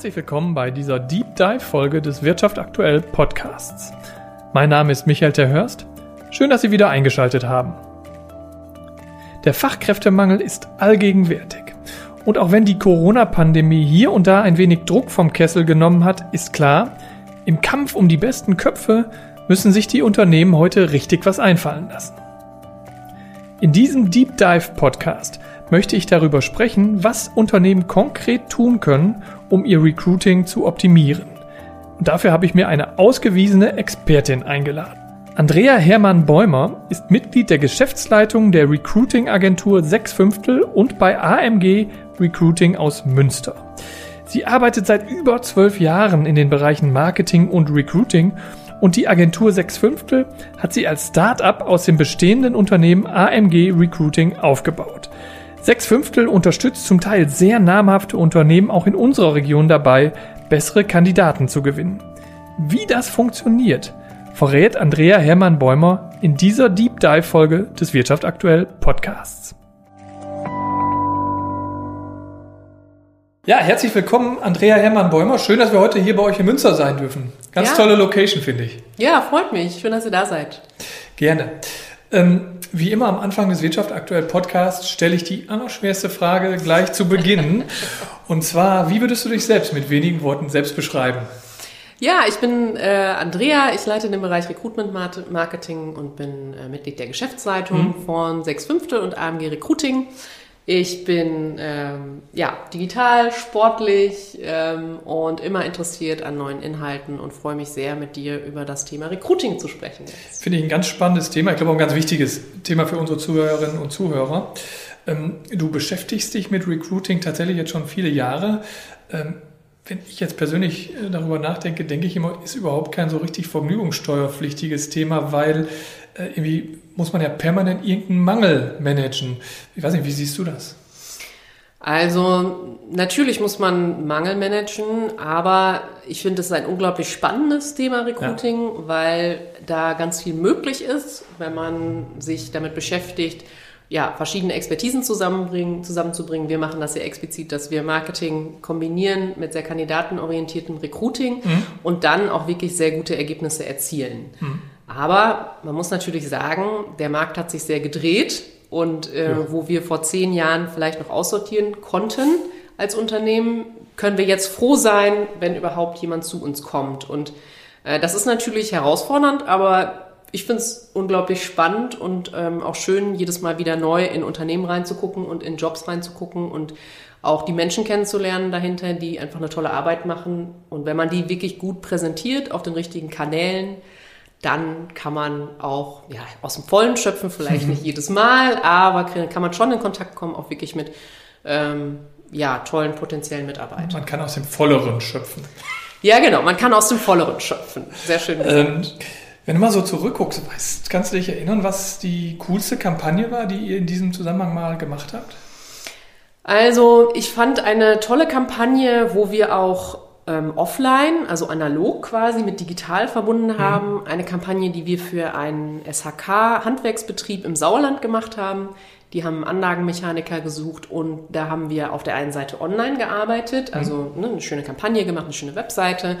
Herzlich willkommen bei dieser Deep Dive Folge des Wirtschaft aktuell Podcasts. Mein Name ist Michael Terhörst. Schön, dass Sie wieder eingeschaltet haben. Der Fachkräftemangel ist allgegenwärtig. Und auch wenn die Corona-Pandemie hier und da ein wenig Druck vom Kessel genommen hat, ist klar, im Kampf um die besten Köpfe müssen sich die Unternehmen heute richtig was einfallen lassen. In diesem Deep Dive Podcast möchte ich darüber sprechen, was Unternehmen konkret tun können, um ihr Recruiting zu optimieren. Und dafür habe ich mir eine ausgewiesene Expertin eingeladen. Andrea Hermann-Bäumer ist Mitglied der Geschäftsleitung der Recruiting-Agentur 6 Fünftel und bei AMG Recruiting aus Münster. Sie arbeitet seit über zwölf Jahren in den Bereichen Marketing und Recruiting und die Agentur 6 Fünftel hat sie als Start-up aus dem bestehenden Unternehmen AMG Recruiting aufgebaut. 6 Fünftel unterstützt zum Teil sehr namhafte Unternehmen auch in unserer Region dabei, bessere Kandidaten zu gewinnen. Wie das funktioniert, verrät Andrea Hermann-Bäumer in dieser Deep Dive Folge des Wirtschaft aktuell Podcasts. Ja, herzlich willkommen, Andrea Hermann-Bäumer. Schön, dass wir heute hier bei euch in Münster sein dürfen. Ganz ja. tolle Location, finde ich. Ja, freut mich. Schön, dass ihr da seid. Gerne. Ähm, wie immer am Anfang des Wirtschaft aktuell Podcasts stelle ich die allerschwerste Frage gleich zu Beginn. Und zwar, wie würdest du dich selbst mit wenigen Worten selbst beschreiben? Ja, ich bin äh, Andrea, ich leite den Bereich Recruitment Marketing und bin äh, Mitglied der Geschäftsleitung mhm. von 6 Fünftel und AMG Recruiting. Ich bin ähm, ja, digital, sportlich ähm, und immer interessiert an neuen Inhalten und freue mich sehr, mit dir über das Thema Recruiting zu sprechen. Finde ich ein ganz spannendes Thema. Ich glaube auch ein ganz wichtiges Thema für unsere Zuhörerinnen und Zuhörer. Ähm, du beschäftigst dich mit Recruiting tatsächlich jetzt schon viele Jahre. Ähm, wenn ich jetzt persönlich äh, darüber nachdenke, denke ich immer, ist überhaupt kein so richtig vergnügungssteuerpflichtiges Thema, weil äh, irgendwie muss man ja permanent irgendeinen Mangel managen. Ich weiß nicht, wie siehst du das? Also natürlich muss man Mangel managen, aber ich finde es ein unglaublich spannendes Thema Recruiting, ja. weil da ganz viel möglich ist, wenn man sich damit beschäftigt, ja, verschiedene Expertisen zusammenbringen, zusammenzubringen. Wir machen das sehr explizit, dass wir Marketing kombinieren mit sehr kandidatenorientiertem Recruiting mhm. und dann auch wirklich sehr gute Ergebnisse erzielen. Mhm. Aber man muss natürlich sagen, der Markt hat sich sehr gedreht und äh, ja. wo wir vor zehn Jahren vielleicht noch aussortieren konnten als Unternehmen, können wir jetzt froh sein, wenn überhaupt jemand zu uns kommt. Und äh, das ist natürlich herausfordernd, aber ich finde es unglaublich spannend und ähm, auch schön, jedes Mal wieder neu in Unternehmen reinzugucken und in Jobs reinzugucken und auch die Menschen kennenzulernen dahinter, die einfach eine tolle Arbeit machen. Und wenn man die wirklich gut präsentiert auf den richtigen Kanälen, dann kann man auch ja, aus dem Vollen schöpfen, vielleicht nicht jedes Mal, aber kann man schon in Kontakt kommen, auch wirklich mit ähm, ja, tollen potenziellen Mitarbeitern. Man kann aus dem Volleren schöpfen. Ja, genau, man kann aus dem Volleren schöpfen. Sehr schön. Ähm, wenn du mal so zurückguckst, weißt, kannst du dich erinnern, was die coolste Kampagne war, die ihr in diesem Zusammenhang mal gemacht habt? Also, ich fand eine tolle Kampagne, wo wir auch ähm, offline, also analog quasi mit digital verbunden mhm. haben. Mhm. Eine Kampagne, die wir für einen SHK-Handwerksbetrieb im Sauerland gemacht haben. Die haben Anlagenmechaniker gesucht und da haben wir auf der einen Seite online gearbeitet, mhm. also ne, eine schöne Kampagne gemacht, eine schöne Webseite.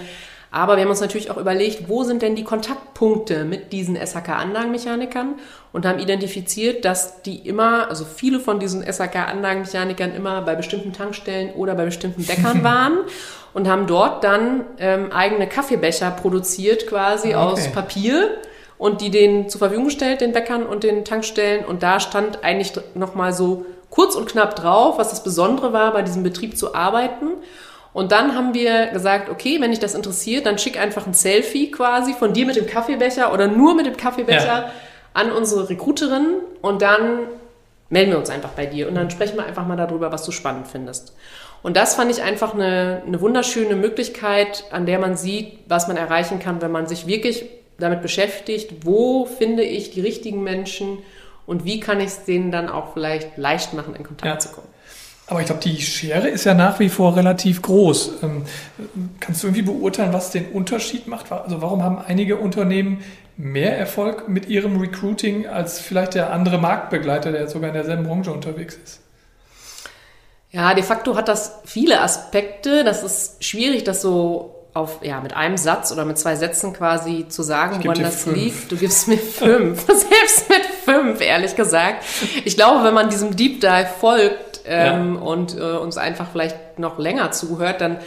Aber wir haben uns natürlich auch überlegt, wo sind denn die Kontaktpunkte mit diesen SHK-Anlagenmechanikern und haben identifiziert, dass die immer, also viele von diesen SHK-Anlagenmechanikern immer bei bestimmten Tankstellen oder bei bestimmten Bäckern waren und haben dort dann ähm, eigene Kaffeebecher produziert, quasi ah, okay. aus Papier und die denen zur Verfügung gestellt, den Bäckern und den Tankstellen. Und da stand eigentlich nochmal so kurz und knapp drauf, was das Besondere war, bei diesem Betrieb zu arbeiten. Und dann haben wir gesagt, okay, wenn dich das interessiert, dann schick einfach ein Selfie quasi von dir mit dem Kaffeebecher oder nur mit dem Kaffeebecher ja. an unsere Recruiterin und dann melden wir uns einfach bei dir und dann sprechen wir einfach mal darüber, was du spannend findest. Und das fand ich einfach eine, eine wunderschöne Möglichkeit, an der man sieht, was man erreichen kann, wenn man sich wirklich damit beschäftigt, wo finde ich die richtigen Menschen und wie kann ich es denen dann auch vielleicht leicht machen, in Kontakt ja. zu kommen. Aber ich glaube, die Schere ist ja nach wie vor relativ groß. Ähm, kannst du irgendwie beurteilen, was den Unterschied macht? Also warum haben einige Unternehmen mehr Erfolg mit ihrem Recruiting als vielleicht der andere Marktbegleiter, der sogar in derselben Branche unterwegs ist? Ja, de facto hat das viele Aspekte. Das ist schwierig, das so auf, ja, mit einem Satz oder mit zwei Sätzen quasi zu sagen, woran das fünf. liegt. Du gibst mir fünf. Selbst mit fünf, ehrlich gesagt. Ich glaube, wenn man diesem Deep Dive folgt ähm, ja. und äh, uns einfach vielleicht noch länger zuhört, dann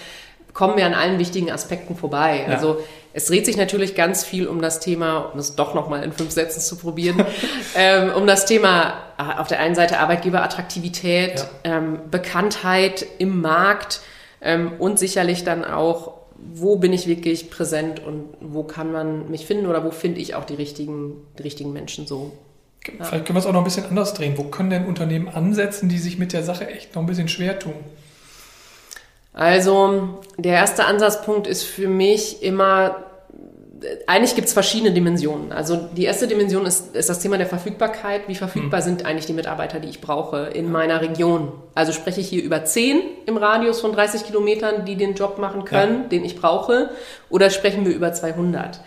kommen wir an allen wichtigen Aspekten vorbei. Ja. Also es dreht sich natürlich ganz viel um das Thema, um es doch nochmal in fünf Sätzen zu probieren, ähm, um das Thema äh, auf der einen Seite Arbeitgeberattraktivität, ja. ähm, Bekanntheit im Markt ähm, und sicherlich dann auch, wo bin ich wirklich präsent und wo kann man mich finden oder wo finde ich auch die richtigen, die richtigen Menschen so. Vielleicht können wir es auch noch ein bisschen anders drehen. Wo können denn Unternehmen ansetzen, die sich mit der Sache echt noch ein bisschen schwer tun? Also der erste Ansatzpunkt ist für mich immer, eigentlich gibt es verschiedene Dimensionen. Also die erste Dimension ist, ist das Thema der Verfügbarkeit. Wie verfügbar hm. sind eigentlich die Mitarbeiter, die ich brauche in meiner Region? Also spreche ich hier über 10 im Radius von 30 Kilometern, die den Job machen können, ja. den ich brauche, oder sprechen wir über 200?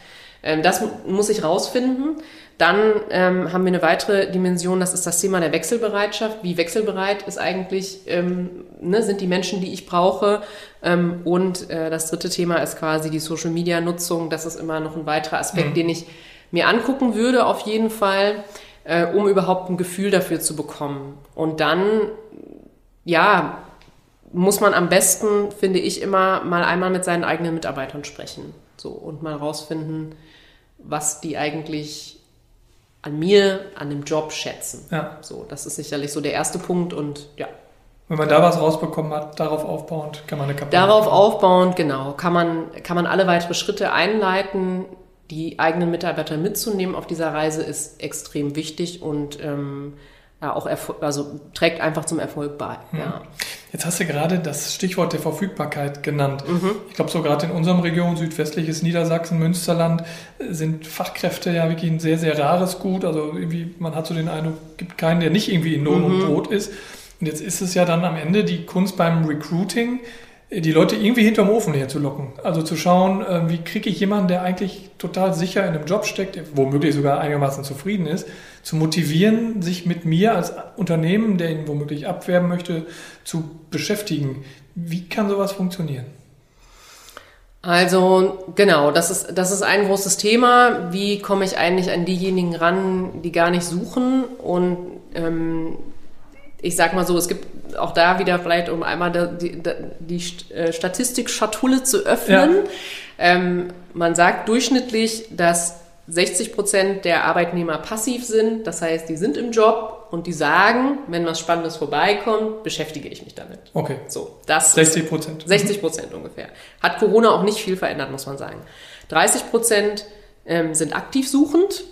Ähm, das muss ich rausfinden. Dann ähm, haben wir eine weitere Dimension, das ist das Thema der Wechselbereitschaft. Wie wechselbereit ist eigentlich, ähm, ne, sind die Menschen, die ich brauche? Ähm, und äh, das dritte Thema ist quasi die Social-Media-Nutzung. Das ist immer noch ein weiterer Aspekt, mhm. den ich mir angucken würde, auf jeden Fall, äh, um überhaupt ein Gefühl dafür zu bekommen. Und dann, ja, muss man am besten, finde ich, immer mal einmal mit seinen eigenen Mitarbeitern sprechen. So, und mal rausfinden, was die eigentlich an mir, an dem Job schätzen. Ja. So, das ist sicherlich so der erste Punkt und ja. Wenn man da was rausbekommen hat, darauf aufbauend kann man eine Kampagne Darauf machen. aufbauend, genau, kann man, kann man alle weitere Schritte einleiten. Die eigenen Mitarbeiter mitzunehmen auf dieser Reise ist extrem wichtig und ähm, ja, auch also trägt einfach zum Erfolg bei. Ja. Jetzt hast du gerade das Stichwort der Verfügbarkeit genannt. Mhm. Ich glaube, so gerade in unserem Region, südwestliches Niedersachsen, Münsterland, sind Fachkräfte ja wirklich ein sehr, sehr rares Gut. Also irgendwie, man hat so den Eindruck, gibt keinen, der nicht irgendwie in Lohn mhm. und Brot ist. Und jetzt ist es ja dann am Ende die Kunst beim Recruiting, die Leute irgendwie hinterm Ofen herzulocken. Also zu schauen, äh, wie kriege ich jemanden, der eigentlich total sicher in einem Job steckt, womöglich sogar einigermaßen zufrieden ist, zu motivieren, sich mit mir als Unternehmen, der ihn womöglich abwerben möchte, zu beschäftigen. Wie kann sowas funktionieren? Also genau, das ist, das ist ein großes Thema. Wie komme ich eigentlich an diejenigen ran, die gar nicht suchen? Und ähm, ich sag mal so, es gibt auch da wieder vielleicht, um einmal die, die, die äh, Statistik-Schatulle zu öffnen. Ja. Ähm, man sagt durchschnittlich, dass 60 Prozent der Arbeitnehmer passiv sind. Das heißt, die sind im Job und die sagen, wenn was Spannendes vorbeikommt, beschäftige ich mich damit. Okay. So, das 60 Prozent. 60 Prozent ungefähr. Hat Corona auch nicht viel verändert, muss man sagen. 30 Prozent ähm, sind aktiv suchend.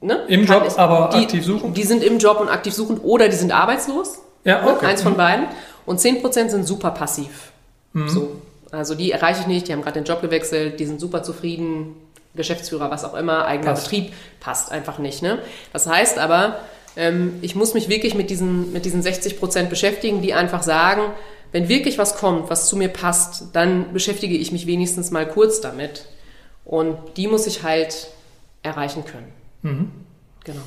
Ne? Im Job, ich, aber die, aktiv suchend? Die sind im Job und aktiv suchend oder die sind arbeitslos. Ja, okay. Eins von beiden. Und 10 Prozent sind super passiv. Mhm. So. Also die erreiche ich nicht, die haben gerade den Job gewechselt, die sind super zufrieden, Geschäftsführer, was auch immer, eigener passt. Betrieb, passt einfach nicht. Ne? Das heißt aber, ähm, ich muss mich wirklich mit diesen, mit diesen 60 Prozent beschäftigen, die einfach sagen, wenn wirklich was kommt, was zu mir passt, dann beschäftige ich mich wenigstens mal kurz damit. Und die muss ich halt erreichen können. Mhm. Genau.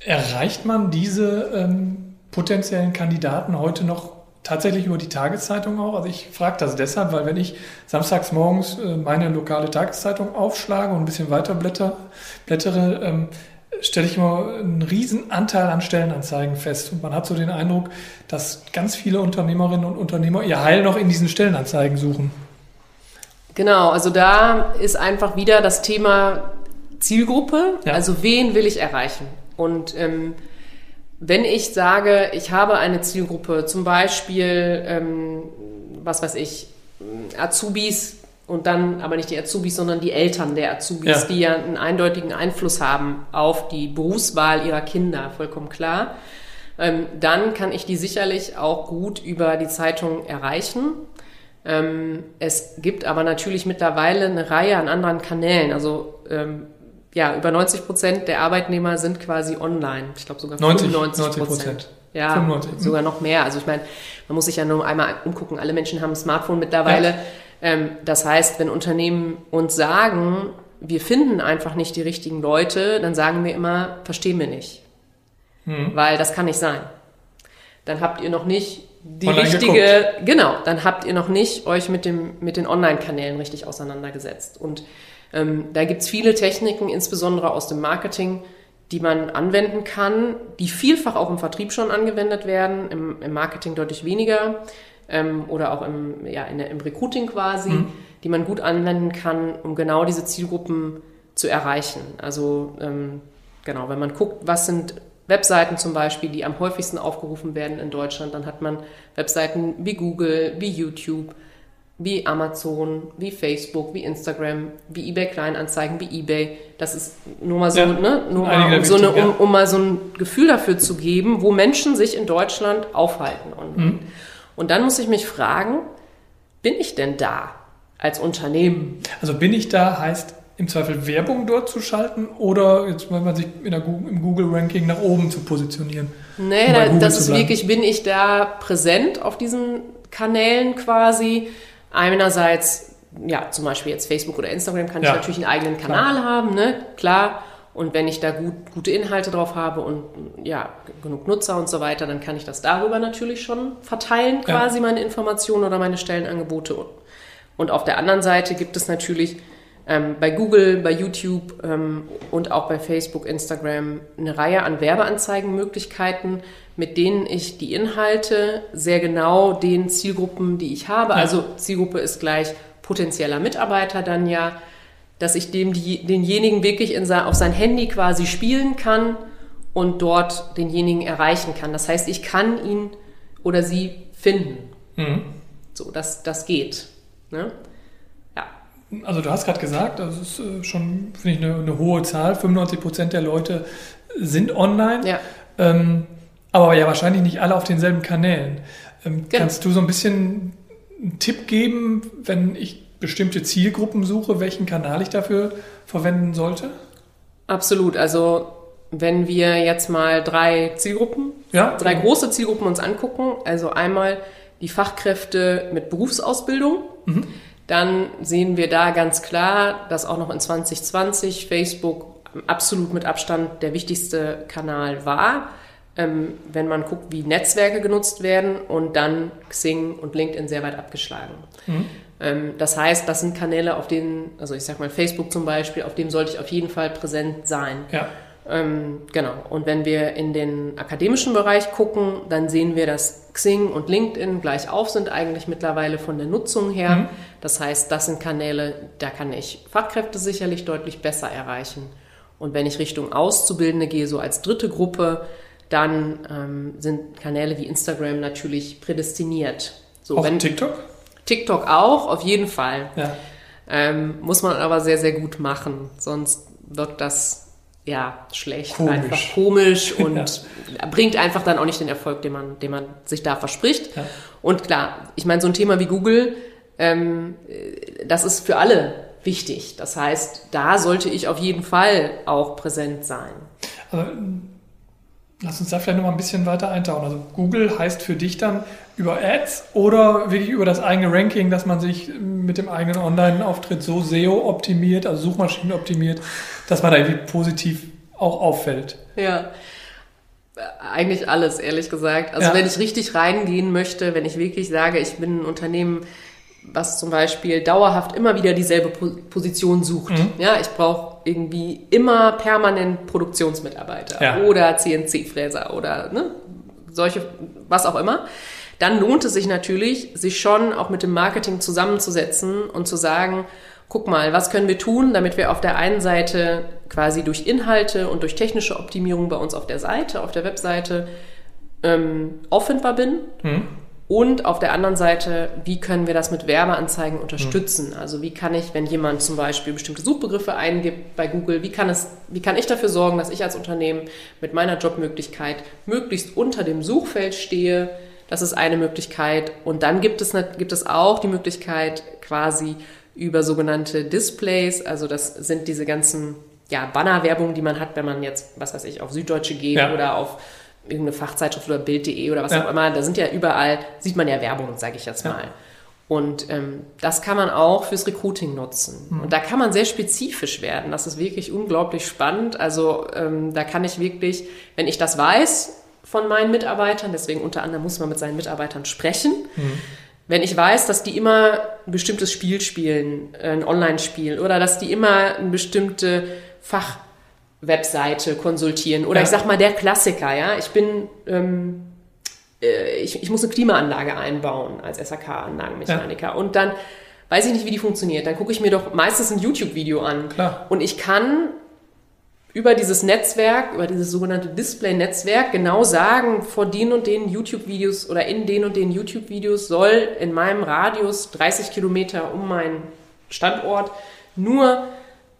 Erreicht man diese ähm, potenziellen Kandidaten heute noch tatsächlich über die Tageszeitung auch. Also ich frage das deshalb, weil wenn ich samstags morgens äh, meine lokale Tageszeitung aufschlage und ein bisschen weiter blätter, blättere, ähm, stelle ich immer einen riesen Anteil an Stellenanzeigen fest. Und man hat so den Eindruck, dass ganz viele Unternehmerinnen und Unternehmer ihr Heil noch in diesen Stellenanzeigen suchen. Genau, also da ist einfach wieder das Thema Zielgruppe. Ja. Also wen will ich erreichen? Und ähm, wenn ich sage, ich habe eine Zielgruppe, zum Beispiel, ähm, was weiß ich, Azubis und dann aber nicht die Azubis, sondern die Eltern der Azubis, ja. die ja einen eindeutigen Einfluss haben auf die Berufswahl ihrer Kinder, vollkommen klar, ähm, dann kann ich die sicherlich auch gut über die Zeitung erreichen. Ähm, es gibt aber natürlich mittlerweile eine Reihe an anderen Kanälen. Also ähm, ja, über 90 Prozent der Arbeitnehmer sind quasi online. Ich glaube sogar 90, 95 Prozent. Ja, 95. sogar noch mehr. Also ich meine, man muss sich ja nur einmal umgucken. Alle Menschen haben ein Smartphone mittlerweile. Ja. Ähm, das heißt, wenn Unternehmen uns sagen, wir finden einfach nicht die richtigen Leute, dann sagen wir immer, verstehen wir nicht. Hm. Weil das kann nicht sein. Dann habt ihr noch nicht die richtige, genau, dann habt ihr noch nicht euch mit, dem, mit den Online-Kanälen richtig auseinandergesetzt. Und ähm, da gibt's viele Techniken, insbesondere aus dem Marketing, die man anwenden kann, die vielfach auch im Vertrieb schon angewendet werden, im, im Marketing deutlich weniger ähm, oder auch im, ja, der, im Recruiting quasi, mhm. die man gut anwenden kann, um genau diese Zielgruppen zu erreichen. Also ähm, genau, wenn man guckt, was sind Webseiten zum Beispiel, die am häufigsten aufgerufen werden in Deutschland, dann hat man Webseiten wie Google, wie YouTube, wie Amazon, wie Facebook, wie Instagram, wie eBay Kleinanzeigen, wie eBay. Das ist nur mal so, ja, ne, nur mal, um, so eine, um, um, mal so ein Gefühl dafür zu geben, wo Menschen sich in Deutschland aufhalten. Und, mhm. und dann muss ich mich fragen, bin ich denn da als Unternehmen? Also bin ich da heißt im Zweifel Werbung dort zu schalten oder jetzt, wenn man sich in der Google, im Google-Ranking nach oben zu positionieren? Nee, da, das ist wirklich, bin ich da präsent auf diesen Kanälen quasi. Einerseits, ja, zum Beispiel jetzt Facebook oder Instagram kann ja. ich natürlich einen eigenen Kanal Klar. haben, ne? Klar. Und wenn ich da gut, gute Inhalte drauf habe und ja, genug Nutzer und so weiter, dann kann ich das darüber natürlich schon verteilen, quasi ja. meine Informationen oder meine Stellenangebote. Und auf der anderen Seite gibt es natürlich ähm, bei Google, bei YouTube ähm, und auch bei Facebook, Instagram eine Reihe an Werbeanzeigenmöglichkeiten, mit denen ich die Inhalte sehr genau den Zielgruppen, die ich habe, ja. also Zielgruppe ist gleich potenzieller Mitarbeiter dann ja, dass ich dem die, denjenigen wirklich in, auf sein Handy quasi spielen kann und dort denjenigen erreichen kann. Das heißt, ich kann ihn oder sie finden. Mhm. So, das, das geht. Ne? Also du hast gerade gesagt, das ist äh, schon, finde ich, eine, eine, hohe Zahl. 95 Prozent der Leute sind online. Ja. Ähm, aber ja wahrscheinlich nicht alle auf denselben Kanälen. Ähm, genau. Kannst du so ein bisschen einen Tipp geben, wenn ich bestimmte Zielgruppen suche, welchen Kanal ich dafür verwenden sollte? Absolut. Also wenn wir jetzt mal drei Zielgruppen, ja, drei große Zielgruppen uns angucken, also einmal die Fachkräfte mit Berufsausbildung, mhm dann sehen wir da ganz klar, dass auch noch in 2020 Facebook absolut mit Abstand der wichtigste Kanal war. Ähm, wenn man guckt, wie Netzwerke genutzt werden und dann Xing und LinkedIn sehr weit abgeschlagen. Mhm. Ähm, das heißt, das sind Kanäle, auf denen, also ich sag mal Facebook zum Beispiel, auf dem sollte ich auf jeden Fall präsent sein. Ja. Ähm, genau. Und wenn wir in den akademischen Bereich gucken, dann sehen wir, dass Xing und LinkedIn gleich auf sind eigentlich mittlerweile von der Nutzung her. Mhm. Das heißt, das sind Kanäle, da kann ich Fachkräfte sicherlich deutlich besser erreichen. Und wenn ich Richtung Auszubildende gehe, so als dritte Gruppe, dann ähm, sind Kanäle wie Instagram natürlich prädestiniert. So, auch wenn, TikTok? TikTok auch, auf jeden Fall. Ja. Ähm, muss man aber sehr, sehr gut machen, sonst wirkt das ja, schlecht, komisch. einfach komisch und ja. bringt einfach dann auch nicht den Erfolg, den man, den man sich da verspricht. Ja. Und klar, ich meine, so ein Thema wie Google, ähm, das ist für alle wichtig. Das heißt, da sollte ich auf jeden Fall auch präsent sein. Aber lass uns da vielleicht noch mal ein bisschen weiter eintauchen. Also Google heißt für dich dann über Ads oder wirklich über das eigene Ranking, dass man sich mit dem eigenen Online-Auftritt so SEO optimiert, also Suchmaschinen optimiert, dass man da irgendwie positiv auch auffällt. Ja. Eigentlich alles, ehrlich gesagt. Also ja. wenn ich richtig reingehen möchte, wenn ich wirklich sage, ich bin ein Unternehmen, was zum Beispiel dauerhaft immer wieder dieselbe Position sucht. Mhm. Ja, ich brauche irgendwie immer permanent Produktionsmitarbeiter ja. oder CNC-Fräser oder ne, solche, was auch immer dann lohnt es sich natürlich, sich schon auch mit dem Marketing zusammenzusetzen und zu sagen, guck mal, was können wir tun, damit wir auf der einen Seite quasi durch Inhalte und durch technische Optimierung bei uns auf der Seite, auf der Webseite ähm, auffindbar bin. Mhm. Und auf der anderen Seite, wie können wir das mit Werbeanzeigen unterstützen? Mhm. Also wie kann ich, wenn jemand zum Beispiel bestimmte Suchbegriffe eingibt bei Google, wie kann, es, wie kann ich dafür sorgen, dass ich als Unternehmen mit meiner Jobmöglichkeit möglichst unter dem Suchfeld stehe, das ist eine Möglichkeit. Und dann gibt es, gibt es auch die Möglichkeit, quasi über sogenannte Displays, also das sind diese ganzen ja, Bannerwerbung, die man hat, wenn man jetzt, was weiß ich, auf Süddeutsche geht ja. oder auf irgendeine Fachzeitschrift oder Bild.de oder was ja. auch immer, da sind ja überall, sieht man ja Werbung, sage ich jetzt mal. Und ähm, das kann man auch fürs Recruiting nutzen. Mhm. Und da kann man sehr spezifisch werden. Das ist wirklich unglaublich spannend. Also ähm, da kann ich wirklich, wenn ich das weiß, von meinen Mitarbeitern, deswegen unter anderem muss man mit seinen Mitarbeitern sprechen. Mhm. Wenn ich weiß, dass die immer ein bestimmtes Spiel spielen, ein Online-Spiel, oder dass die immer eine bestimmte Fachwebseite konsultieren, oder ja. ich sag mal der Klassiker, ja, ich bin, ähm, äh, ich, ich muss eine Klimaanlage einbauen als SAK-Anlagenmechaniker ja. und dann weiß ich nicht, wie die funktioniert. Dann gucke ich mir doch meistens ein YouTube-Video an. Klar. Und ich kann über dieses Netzwerk, über dieses sogenannte Display-Netzwerk genau sagen, vor den und den YouTube-Videos oder in den und den YouTube-Videos soll in meinem Radius 30 Kilometer um meinen Standort nur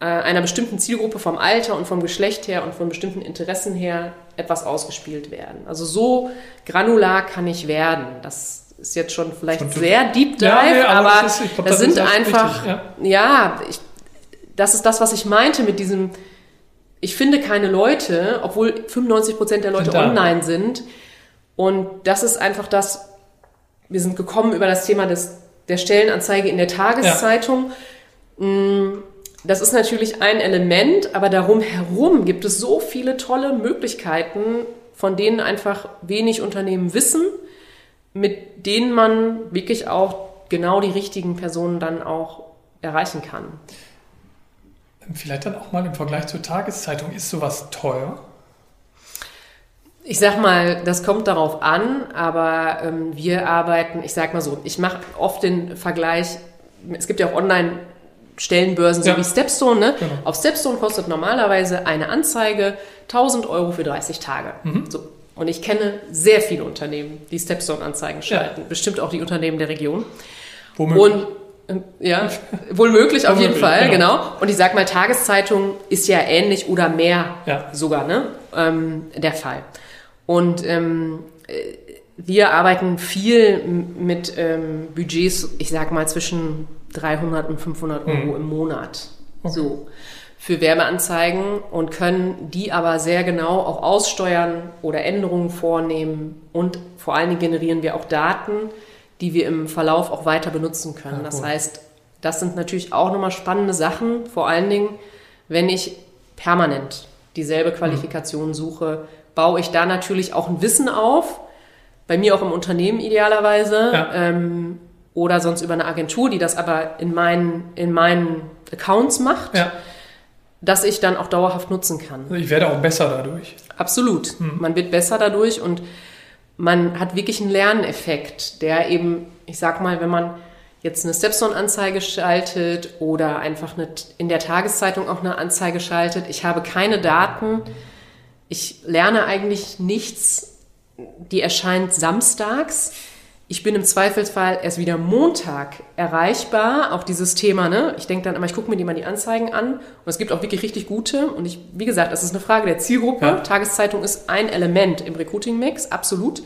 äh, einer bestimmten Zielgruppe vom Alter und vom Geschlecht her und von bestimmten Interessen her etwas ausgespielt werden. Also so granular kann ich werden. Das ist jetzt schon vielleicht schon sehr deep dive, ja, nee, aber, aber das, ist, glaub, das, das sind einfach, richtig, ja, ja ich, das ist das, was ich meinte mit diesem ich finde keine Leute, obwohl 95 Prozent der Leute sind online sind. Und das ist einfach das, wir sind gekommen über das Thema des, der Stellenanzeige in der Tageszeitung. Ja. Mm, das ist natürlich ein Element, aber darum herum gibt es so viele tolle Möglichkeiten, von denen einfach wenig Unternehmen wissen, mit denen man wirklich auch genau die richtigen Personen dann auch erreichen kann. Vielleicht dann auch mal im Vergleich zur Tageszeitung, ist sowas teuer? Ich sag mal, das kommt darauf an, aber ähm, wir arbeiten, ich sag mal so, ich mache oft den Vergleich, es gibt ja auch online Stellenbörsen, so ja. wie Stepstone. Ne? Genau. Auf Stepstone kostet normalerweise eine Anzeige 1000 Euro für 30 Tage. Mhm. So. Und ich kenne sehr viele Unternehmen, die Stepstone-Anzeigen schalten. Ja. Bestimmt auch die Unternehmen der Region. Womöglich. Und ja, wohl möglich auf jeden Fall, genau. genau. Und ich sag mal, Tageszeitung ist ja ähnlich oder mehr ja. sogar, ne? Ähm, der Fall. Und ähm, äh, wir arbeiten viel mit ähm, Budgets, ich sag mal, zwischen 300 und 500 Euro mhm. im Monat. Okay. So. Für Werbeanzeigen und können die aber sehr genau auch aussteuern oder Änderungen vornehmen. Und vor allen Dingen generieren wir auch Daten, die wir im Verlauf auch weiter benutzen können. Ja, das heißt, das sind natürlich auch nochmal spannende Sachen, vor allen Dingen, wenn ich permanent dieselbe mhm. Qualifikation suche, baue ich da natürlich auch ein Wissen auf, bei mir auch im Unternehmen idealerweise, ja. ähm, oder sonst über eine Agentur, die das aber in meinen, in meinen Accounts macht, ja. dass ich dann auch dauerhaft nutzen kann. Also ich werde auch besser dadurch. Absolut. Mhm. Man wird besser dadurch und man hat wirklich einen Lerneffekt, der eben, ich sag mal, wenn man jetzt eine Stepstone-Anzeige schaltet oder einfach eine, in der Tageszeitung auch eine Anzeige schaltet, ich habe keine Daten, ich lerne eigentlich nichts, die erscheint samstags ich bin im Zweifelsfall erst wieder Montag erreichbar. Auch dieses Thema, ne? Ich denke dann immer, ich gucke mir die mal die Anzeigen an. Und es gibt auch wirklich richtig gute. Und ich, wie gesagt, das ist eine Frage der Zielgruppe. Ja. Tageszeitung ist ein Element im Recruiting-Mix, absolut.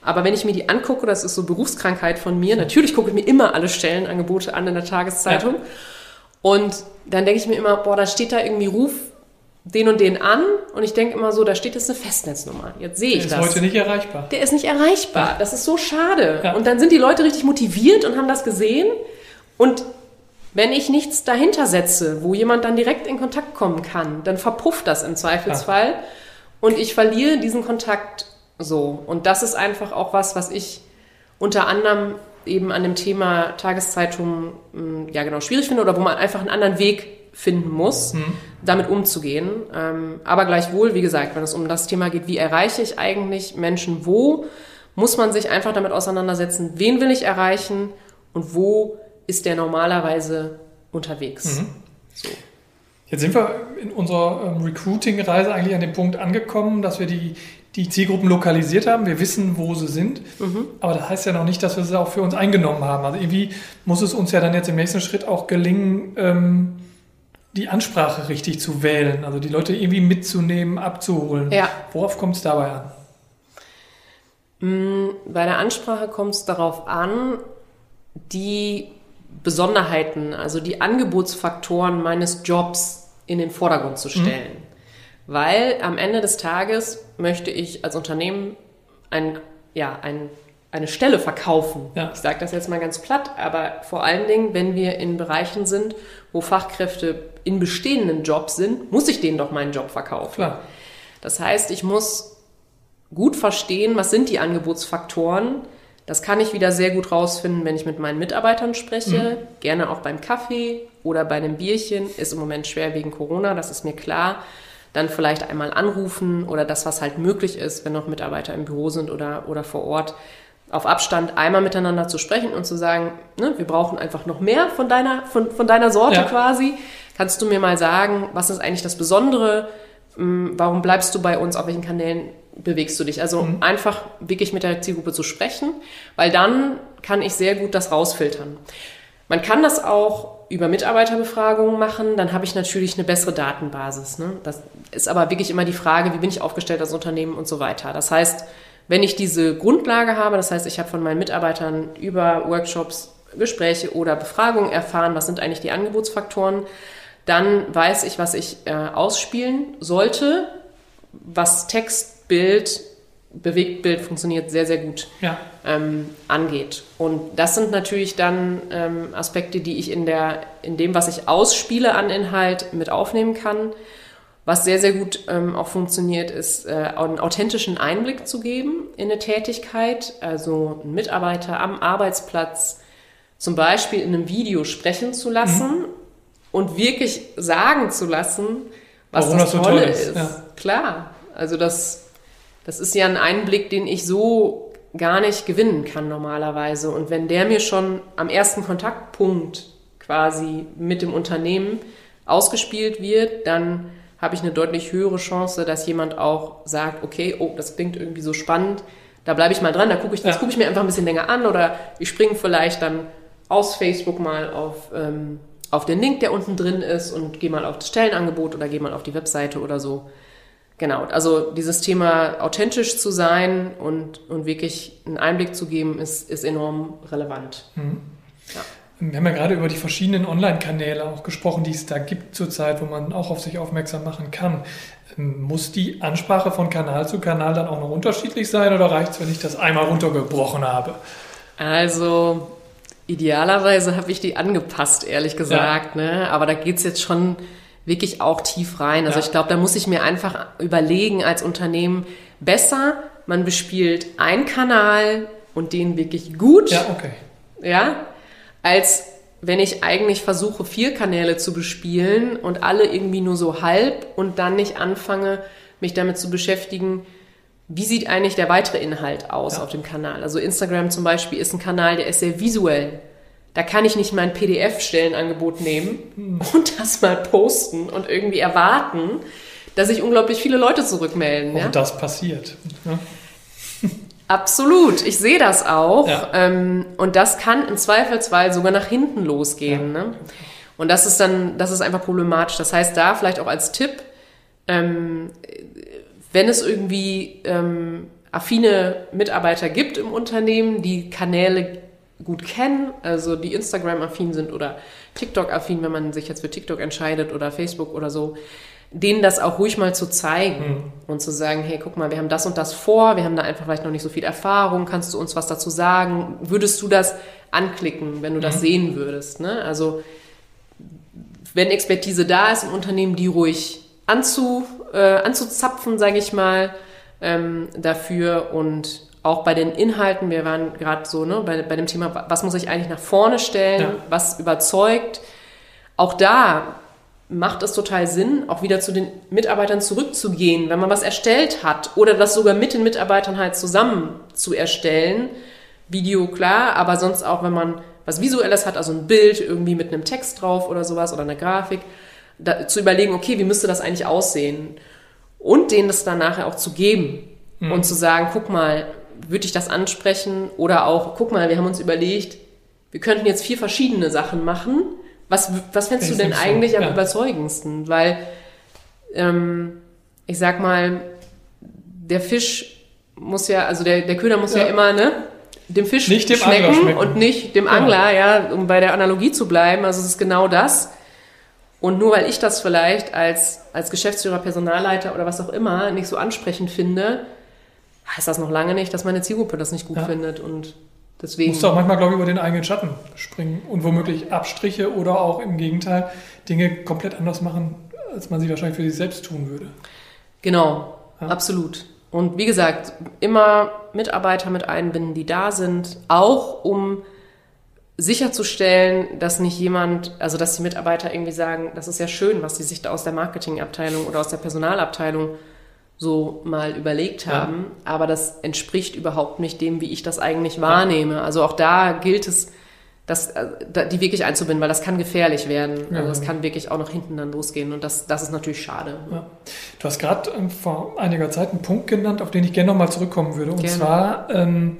Aber wenn ich mir die angucke, das ist so Berufskrankheit von mir. Natürlich gucke ich mir immer alle Stellenangebote an in der Tageszeitung. Ja. Und dann denke ich mir immer, boah, da steht da irgendwie Ruf den und den an und ich denke immer so, da steht jetzt eine Festnetznummer. Jetzt sehe ich das. Der ist heute nicht erreichbar. Der ist nicht erreichbar. Das ist so schade. Ja. Und dann sind die Leute richtig motiviert und haben das gesehen. Und wenn ich nichts dahinter setze, wo jemand dann direkt in Kontakt kommen kann, dann verpufft das im Zweifelsfall ja. und ich verliere diesen Kontakt so. Und das ist einfach auch was, was ich unter anderem eben an dem Thema Tageszeitung hm, ja genau schwierig finde oder wo man einfach einen anderen Weg finden muss, mhm. damit umzugehen. Ähm, aber gleichwohl, wie gesagt, wenn es um das Thema geht, wie erreiche ich eigentlich Menschen wo, muss man sich einfach damit auseinandersetzen, wen will ich erreichen und wo ist der normalerweise unterwegs. Mhm. So. Jetzt sind wir in unserer ähm, Recruiting-Reise eigentlich an dem Punkt angekommen, dass wir die, die Zielgruppen lokalisiert haben. Wir wissen, wo sie sind. Mhm. Aber das heißt ja noch nicht, dass wir sie auch für uns eingenommen haben. Also irgendwie muss es uns ja dann jetzt im nächsten Schritt auch gelingen, ähm, die Ansprache richtig zu wählen, also die Leute irgendwie mitzunehmen, abzuholen. Ja. Worauf kommt es dabei an? Mm, bei der Ansprache kommt es darauf an, die Besonderheiten, also die Angebotsfaktoren meines Jobs in den Vordergrund zu stellen. Mhm. Weil am Ende des Tages möchte ich als Unternehmen ein, ja, ein eine Stelle verkaufen. Ja. Ich sage das jetzt mal ganz platt, aber vor allen Dingen, wenn wir in Bereichen sind, wo Fachkräfte in bestehenden Jobs sind, muss ich denen doch meinen Job verkaufen. Klar. Das heißt, ich muss gut verstehen, was sind die Angebotsfaktoren. Das kann ich wieder sehr gut rausfinden, wenn ich mit meinen Mitarbeitern spreche, mhm. gerne auch beim Kaffee oder bei einem Bierchen. Ist im Moment schwer wegen Corona, das ist mir klar. Dann vielleicht einmal anrufen oder das, was halt möglich ist, wenn noch Mitarbeiter im Büro sind oder, oder vor Ort, auf Abstand einmal miteinander zu sprechen und zu sagen, ne, wir brauchen einfach noch mehr von deiner, von, von deiner Sorte ja. quasi. Kannst du mir mal sagen, was ist eigentlich das Besondere? Hm, warum bleibst du bei uns? Auf welchen Kanälen bewegst du dich? Also mhm. einfach wirklich mit der Zielgruppe zu sprechen, weil dann kann ich sehr gut das rausfiltern. Man kann das auch über Mitarbeiterbefragungen machen, dann habe ich natürlich eine bessere Datenbasis. Ne? Das ist aber wirklich immer die Frage, wie bin ich aufgestellt als Unternehmen und so weiter. Das heißt, wenn ich diese Grundlage habe, das heißt, ich habe von meinen Mitarbeitern über Workshops, Gespräche oder Befragungen erfahren, was sind eigentlich die Angebotsfaktoren, dann weiß ich, was ich äh, ausspielen sollte, was Text, Bild, Bewegtbild funktioniert sehr, sehr gut ja. ähm, angeht. Und das sind natürlich dann ähm, Aspekte, die ich in, der, in dem, was ich ausspiele an Inhalt, mit aufnehmen kann. Was sehr, sehr gut ähm, auch funktioniert, ist, äh, einen authentischen Einblick zu geben in eine Tätigkeit. Also einen Mitarbeiter am Arbeitsplatz zum Beispiel in einem Video sprechen zu lassen mhm. Und wirklich sagen zu lassen, was Warum das, das Tolle so ist. ist. Ja. Klar, also das, das ist ja ein Einblick, den ich so gar nicht gewinnen kann normalerweise. Und wenn der mir schon am ersten Kontaktpunkt quasi mit dem Unternehmen ausgespielt wird, dann habe ich eine deutlich höhere Chance, dass jemand auch sagt, okay, oh, das klingt irgendwie so spannend, da bleibe ich mal dran, da gucke ich, das ja. gucke ich mir einfach ein bisschen länger an oder ich springe vielleicht dann aus Facebook mal auf, ähm, auf den Link, der unten drin ist und gehe mal auf das Stellenangebot oder gehe mal auf die Webseite oder so. Genau, also dieses Thema authentisch zu sein und, und wirklich einen Einblick zu geben, ist, ist enorm relevant. Mhm. Ja. Wir haben ja gerade über die verschiedenen Online-Kanäle auch gesprochen, die es da gibt zurzeit, wo man auch auf sich aufmerksam machen kann. Ähm, muss die Ansprache von Kanal zu Kanal dann auch noch unterschiedlich sein oder reicht es, wenn ich das einmal runtergebrochen habe? Also idealerweise habe ich die angepasst, ehrlich gesagt. Ja. Ne? Aber da geht es jetzt schon wirklich auch tief rein. Also ja. ich glaube, da muss ich mir einfach überlegen als Unternehmen, besser, man bespielt einen Kanal und den wirklich gut. Ja, okay. Ja, als wenn ich eigentlich versuche, vier Kanäle zu bespielen und alle irgendwie nur so halb und dann nicht anfange, mich damit zu beschäftigen, wie sieht eigentlich der weitere Inhalt aus ja. auf dem Kanal. Also Instagram zum Beispiel ist ein Kanal, der ist sehr visuell. Da kann ich nicht mein PDF-Stellenangebot nehmen hm. und das mal posten und irgendwie erwarten, dass sich unglaublich viele Leute zurückmelden. Und ja? das passiert. Ja. Absolut, ich sehe das auch. Ja. Ähm, und das kann im Zweifelsfall sogar nach hinten losgehen. Ne? Und das ist dann, das ist einfach problematisch. Das heißt, da vielleicht auch als Tipp, ähm, wenn es irgendwie ähm, affine Mitarbeiter gibt im Unternehmen, die Kanäle gut kennen, also die Instagram-affin sind oder TikTok-affin, wenn man sich jetzt für TikTok entscheidet oder Facebook oder so, denen das auch ruhig mal zu zeigen mhm. und zu sagen, hey, guck mal, wir haben das und das vor, wir haben da einfach vielleicht noch nicht so viel Erfahrung, kannst du uns was dazu sagen? Würdest du das anklicken, wenn du mhm. das sehen würdest? Ne? Also wenn Expertise da ist im Unternehmen, die ruhig anzu, äh, anzuzapfen, sage ich mal, ähm, dafür und auch bei den Inhalten, wir waren gerade so ne, bei, bei dem Thema, was muss ich eigentlich nach vorne stellen, ja. was überzeugt. Auch da macht es total Sinn, auch wieder zu den Mitarbeitern zurückzugehen, wenn man was erstellt hat oder das sogar mit den Mitarbeitern halt zusammen zu erstellen. Video klar, aber sonst auch, wenn man was Visuelles hat, also ein Bild irgendwie mit einem Text drauf oder sowas oder eine Grafik, da, zu überlegen, okay, wie müsste das eigentlich aussehen? Und denen das dann nachher auch zu geben mhm. und zu sagen, guck mal, würde ich das ansprechen? Oder auch, guck mal, wir haben uns überlegt, wir könnten jetzt vier verschiedene Sachen machen was, was fändest du denn eigentlich so. am ja. überzeugendsten? Weil, ähm, ich sag mal, der Fisch muss ja, also der, der Köder muss ja, ja immer, ne? Dem Fisch nicht dem schmecken, schmecken, und nicht dem Angler, ja, um bei der Analogie zu bleiben. Also es ist genau das. Und nur weil ich das vielleicht als, als Geschäftsführer, Personalleiter oder was auch immer nicht so ansprechend finde, heißt das noch lange nicht, dass meine Zielgruppe das nicht gut ja. findet. Und Deswegen. Musst du auch manchmal, glaube ich, über den eigenen Schatten springen und womöglich Abstriche oder auch im Gegenteil Dinge komplett anders machen, als man sie wahrscheinlich für sich selbst tun würde. Genau, ja. absolut. Und wie gesagt, immer Mitarbeiter mit einbinden, die da sind, auch um sicherzustellen, dass nicht jemand, also dass die Mitarbeiter irgendwie sagen, das ist ja schön, was sie sich da aus der Marketingabteilung oder aus der Personalabteilung so mal überlegt haben, ja. aber das entspricht überhaupt nicht dem, wie ich das eigentlich wahrnehme. Also auch da gilt es, das, äh, die wirklich einzubinden, weil das kann gefährlich werden. Ja, also das kann wirklich auch nach hinten dann losgehen und das, das ist natürlich schade. Ja. Du hast gerade ähm, vor einiger Zeit einen Punkt genannt, auf den ich gerne nochmal zurückkommen würde. Und gerne. zwar ähm,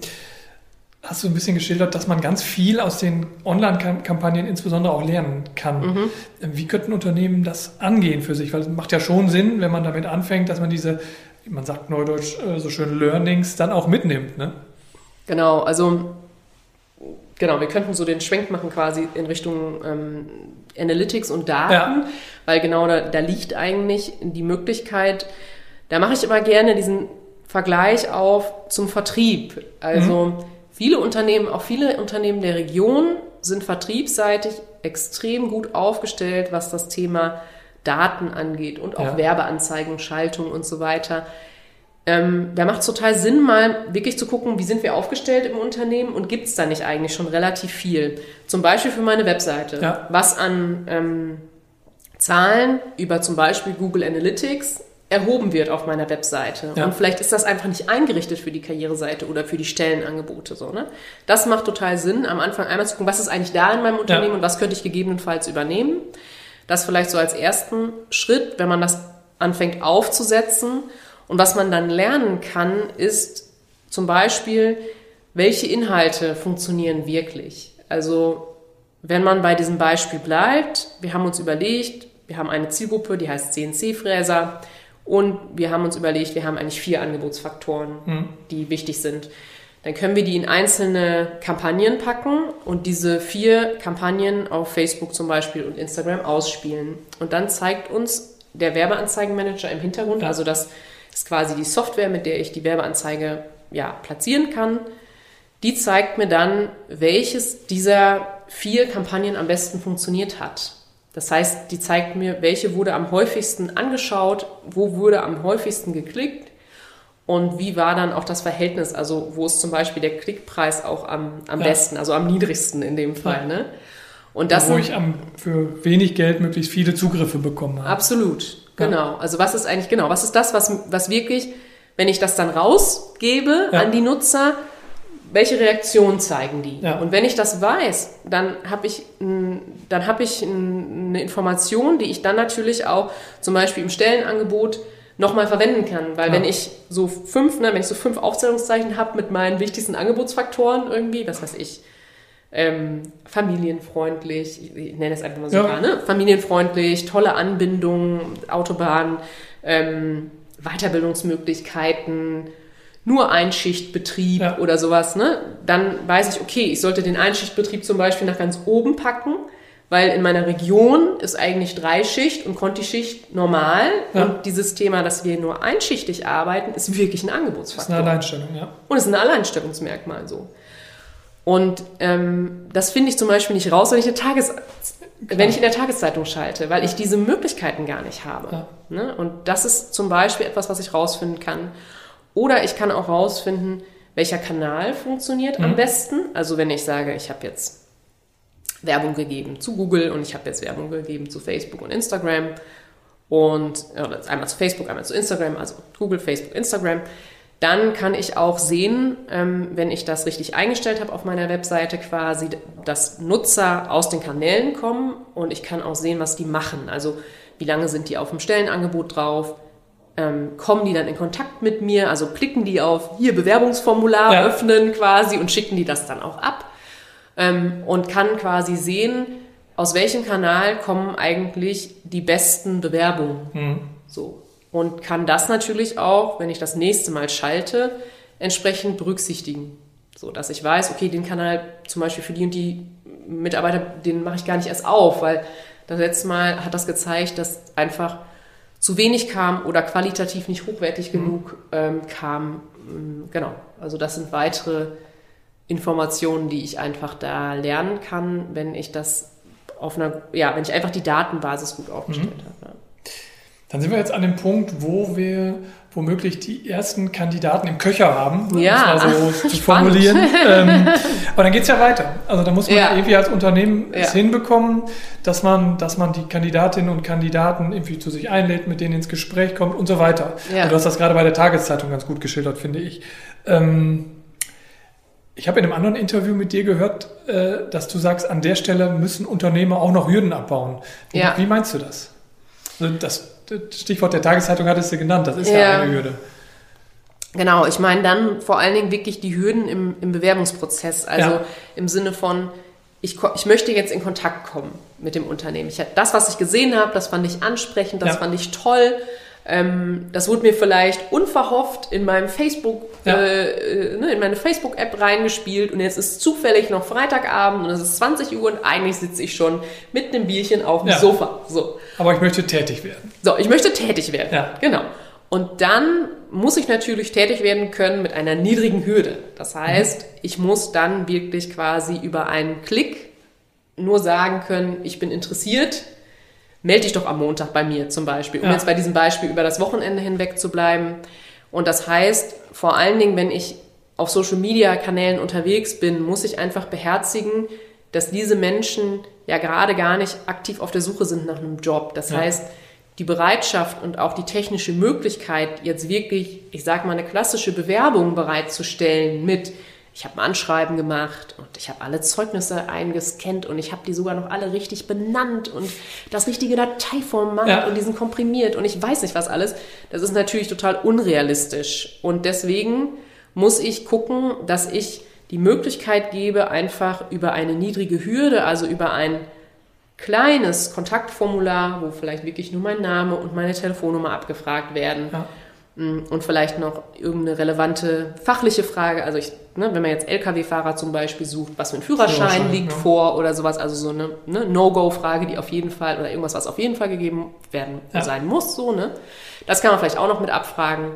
hast du ein bisschen geschildert, dass man ganz viel aus den Online-Kampagnen insbesondere auch lernen kann. Mhm. Wie könnten Unternehmen das angehen für sich? Weil es macht ja schon Sinn, wenn man damit anfängt, dass man diese, wie man sagt neudeutsch, äh, so schön Learnings dann auch mitnimmt. Ne? Genau, also genau, wir könnten so den Schwenk machen quasi in Richtung ähm, Analytics und Daten, ja. weil genau da, da liegt eigentlich die Möglichkeit, da mache ich immer gerne diesen Vergleich auf zum Vertrieb. Also mhm. Viele Unternehmen, auch viele Unternehmen der Region sind vertriebsseitig extrem gut aufgestellt, was das Thema Daten angeht und auch ja. Werbeanzeigen, Schaltung und so weiter. Ähm, da macht es total Sinn, mal wirklich zu gucken, wie sind wir aufgestellt im Unternehmen und gibt es da nicht eigentlich schon relativ viel. Zum Beispiel für meine Webseite. Ja. Was an ähm, Zahlen über zum Beispiel Google Analytics erhoben wird auf meiner Webseite. Ja. Und vielleicht ist das einfach nicht eingerichtet für die Karriereseite oder für die Stellenangebote. So, ne? Das macht total Sinn, am Anfang einmal zu gucken, was ist eigentlich da in meinem Unternehmen ja. und was könnte ich gegebenenfalls übernehmen. Das vielleicht so als ersten Schritt, wenn man das anfängt aufzusetzen und was man dann lernen kann, ist zum Beispiel, welche Inhalte funktionieren wirklich. Also wenn man bei diesem Beispiel bleibt, wir haben uns überlegt, wir haben eine Zielgruppe, die heißt CNC-Fräser und wir haben uns überlegt, wir haben eigentlich vier Angebotsfaktoren, mhm. die wichtig sind. Dann können wir die in einzelne Kampagnen packen und diese vier Kampagnen auf Facebook zum Beispiel und Instagram ausspielen. Und dann zeigt uns der Werbeanzeigenmanager im Hintergrund, also das ist quasi die Software, mit der ich die Werbeanzeige ja, platzieren kann. Die zeigt mir dann, welches dieser vier Kampagnen am besten funktioniert hat. Das heißt, die zeigt mir, welche wurde am häufigsten angeschaut, wo wurde am häufigsten geklickt und wie war dann auch das Verhältnis, also wo ist zum Beispiel der Klickpreis auch am, am ja. besten, also am niedrigsten in dem Fall. Ja. Ne? Und das wo sind, ich am, für wenig Geld möglichst viele Zugriffe bekommen habe. Absolut, Genau. Also was ist eigentlich, genau, was ist das, was, was wirklich, wenn ich das dann rausgebe ja. an die Nutzer, welche Reaktion zeigen die? Ja. Und wenn ich das weiß, dann habe ich, dann habe ich eine Information, die ich dann natürlich auch zum Beispiel im Stellenangebot nochmal verwenden kann. Weil ja. wenn ich so fünf, ne, wenn ich so fünf Aufzählungszeichen habe mit meinen wichtigsten Angebotsfaktoren irgendwie, was weiß ich, ähm, familienfreundlich, ich nenne es einfach mal so, ja. ne? familienfreundlich, tolle Anbindung, Autobahn, ähm, Weiterbildungsmöglichkeiten, nur Einschichtbetrieb ja. oder sowas, ne? dann weiß ich, okay, ich sollte den Einschichtbetrieb zum Beispiel nach ganz oben packen, weil in meiner Region ist eigentlich Dreischicht und Kontischicht normal. Ja. Und dieses Thema, dass wir nur einschichtig arbeiten, ist wirklich ein Angebotsfaktor. Das ist eine Alleinstellung, ja. Und es ist ein Alleinstellungsmerkmal so. Und ähm, das finde ich zum Beispiel nicht raus, wenn ich, eine Tages wenn ich in der Tageszeitung schalte, weil ich diese Möglichkeiten gar nicht habe. Ja. Ne? Und das ist zum Beispiel etwas, was ich rausfinden kann. Oder ich kann auch rausfinden, welcher Kanal funktioniert mhm. am besten. Also wenn ich sage, ich habe jetzt Werbung gegeben zu Google und ich habe jetzt Werbung gegeben zu Facebook und Instagram und oder einmal zu Facebook, einmal zu Instagram, also Google, Facebook, Instagram dann kann ich auch sehen, ähm, wenn ich das richtig eingestellt habe auf meiner Webseite quasi, dass Nutzer aus den Kanälen kommen und ich kann auch sehen, was die machen. Also wie lange sind die auf dem Stellenangebot drauf? Ähm, kommen die dann in Kontakt mit mir? Also klicken die auf hier Bewerbungsformular ja. öffnen quasi und schicken die das dann auch ab ähm, und kann quasi sehen, aus welchem Kanal kommen eigentlich die besten Bewerbungen. Mhm. So und kann das natürlich auch, wenn ich das nächste Mal schalte, entsprechend berücksichtigen. So dass ich weiß, okay, den Kanal zum Beispiel für die und die Mitarbeiter, den mache ich gar nicht erst auf, weil das letzte Mal hat das gezeigt, dass einfach zu wenig kam oder qualitativ nicht hochwertig mhm. genug ähm, kam. Mm, genau, also das sind weitere Informationen, die ich einfach da lernen kann, wenn ich das auf einer, ja, wenn ich einfach die Datenbasis gut aufgestellt mhm. habe. Dann sind wir jetzt an dem Punkt, wo wir, womöglich die ersten Kandidaten im Köcher haben, ja, um es mal so zu formulieren. ähm, aber dann geht es ja weiter. Also da muss man ja. irgendwie als Unternehmen ja. es hinbekommen, dass man, dass man die Kandidatinnen und Kandidaten irgendwie zu sich einlädt, mit denen ins Gespräch kommt und so weiter. Ja. Also du hast das gerade bei der Tageszeitung ganz gut geschildert, finde ich. Ähm, ich habe in einem anderen Interview mit dir gehört, äh, dass du sagst, an der Stelle müssen Unternehmer auch noch Hürden abbauen. Ja. Wie meinst du das? Also das Stichwort der Tageszeitung hattest du genannt, das ist ja, ja eine Hürde. Genau, ich meine dann vor allen Dingen wirklich die Hürden im, im Bewerbungsprozess, also ja. im Sinne von, ich, ich möchte jetzt in Kontakt kommen mit dem Unternehmen. Ich, das, was ich gesehen habe, das fand ich ansprechend, das ja. fand ich toll. Ähm, das wurde mir vielleicht unverhofft in meinem Facebook, ja. äh, ne, in meine Facebook-App reingespielt und jetzt ist zufällig noch Freitagabend und es ist 20 Uhr und eigentlich sitze ich schon mit einem Bierchen auf dem ja. Sofa. So. Aber ich möchte tätig werden. So, ich möchte tätig werden. Ja. Genau. Und dann muss ich natürlich tätig werden können mit einer niedrigen Hürde. Das heißt, mhm. ich muss dann wirklich quasi über einen Klick nur sagen können, ich bin interessiert, melde dich doch am Montag bei mir zum Beispiel, um ja. jetzt bei diesem Beispiel über das Wochenende hinweg zu bleiben. Und das heißt, vor allen Dingen, wenn ich auf Social-Media-Kanälen unterwegs bin, muss ich einfach beherzigen, dass diese Menschen ja gerade gar nicht aktiv auf der Suche sind nach einem Job. Das ja. heißt, die Bereitschaft und auch die technische Möglichkeit, jetzt wirklich, ich sage mal, eine klassische Bewerbung bereitzustellen mit ich habe ein Anschreiben gemacht und ich habe alle Zeugnisse eingescannt und ich habe die sogar noch alle richtig benannt und das richtige Dateiformat ja. und die sind komprimiert und ich weiß nicht was alles. Das ist natürlich total unrealistisch und deswegen muss ich gucken, dass ich die Möglichkeit gebe, einfach über eine niedrige Hürde, also über ein kleines Kontaktformular, wo vielleicht wirklich nur mein Name und meine Telefonnummer abgefragt werden. Ja und vielleicht noch irgendeine relevante fachliche Frage. Also ich, ne, wenn man jetzt Lkw-Fahrer zum Beispiel sucht, was für ein Führerschein, Führerschein liegt ja. vor oder sowas, also so eine ne, No-Go-Frage, die auf jeden Fall oder irgendwas, was auf jeden Fall gegeben werden ja. sein muss, so ne. Das kann man vielleicht auch noch mit abfragen.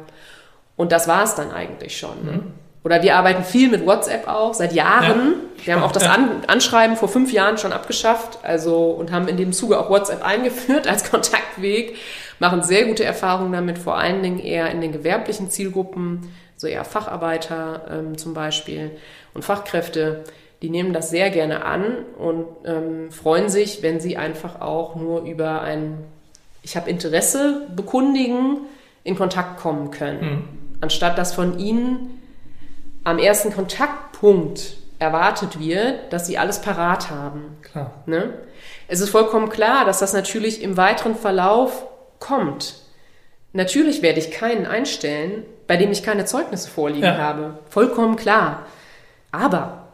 Und das war es dann eigentlich schon. Ne? Mhm. Oder wir arbeiten viel mit WhatsApp auch, seit Jahren. Ja. Wir haben auch das An Anschreiben vor fünf Jahren schon abgeschafft, also und haben in dem Zuge auch WhatsApp eingeführt als Kontaktweg machen sehr gute Erfahrungen damit, vor allen Dingen eher in den gewerblichen Zielgruppen, so eher Facharbeiter ähm, zum Beispiel und Fachkräfte. Die nehmen das sehr gerne an und ähm, freuen sich, wenn sie einfach auch nur über ein Ich habe Interesse bekundigen in Kontakt kommen können. Mhm. Anstatt dass von ihnen am ersten Kontaktpunkt erwartet wird, dass sie alles parat haben. Klar. Ne? Es ist vollkommen klar, dass das natürlich im weiteren Verlauf kommt. Natürlich werde ich keinen einstellen, bei dem ich keine Zeugnisse vorliegen ja. habe. Vollkommen klar. Aber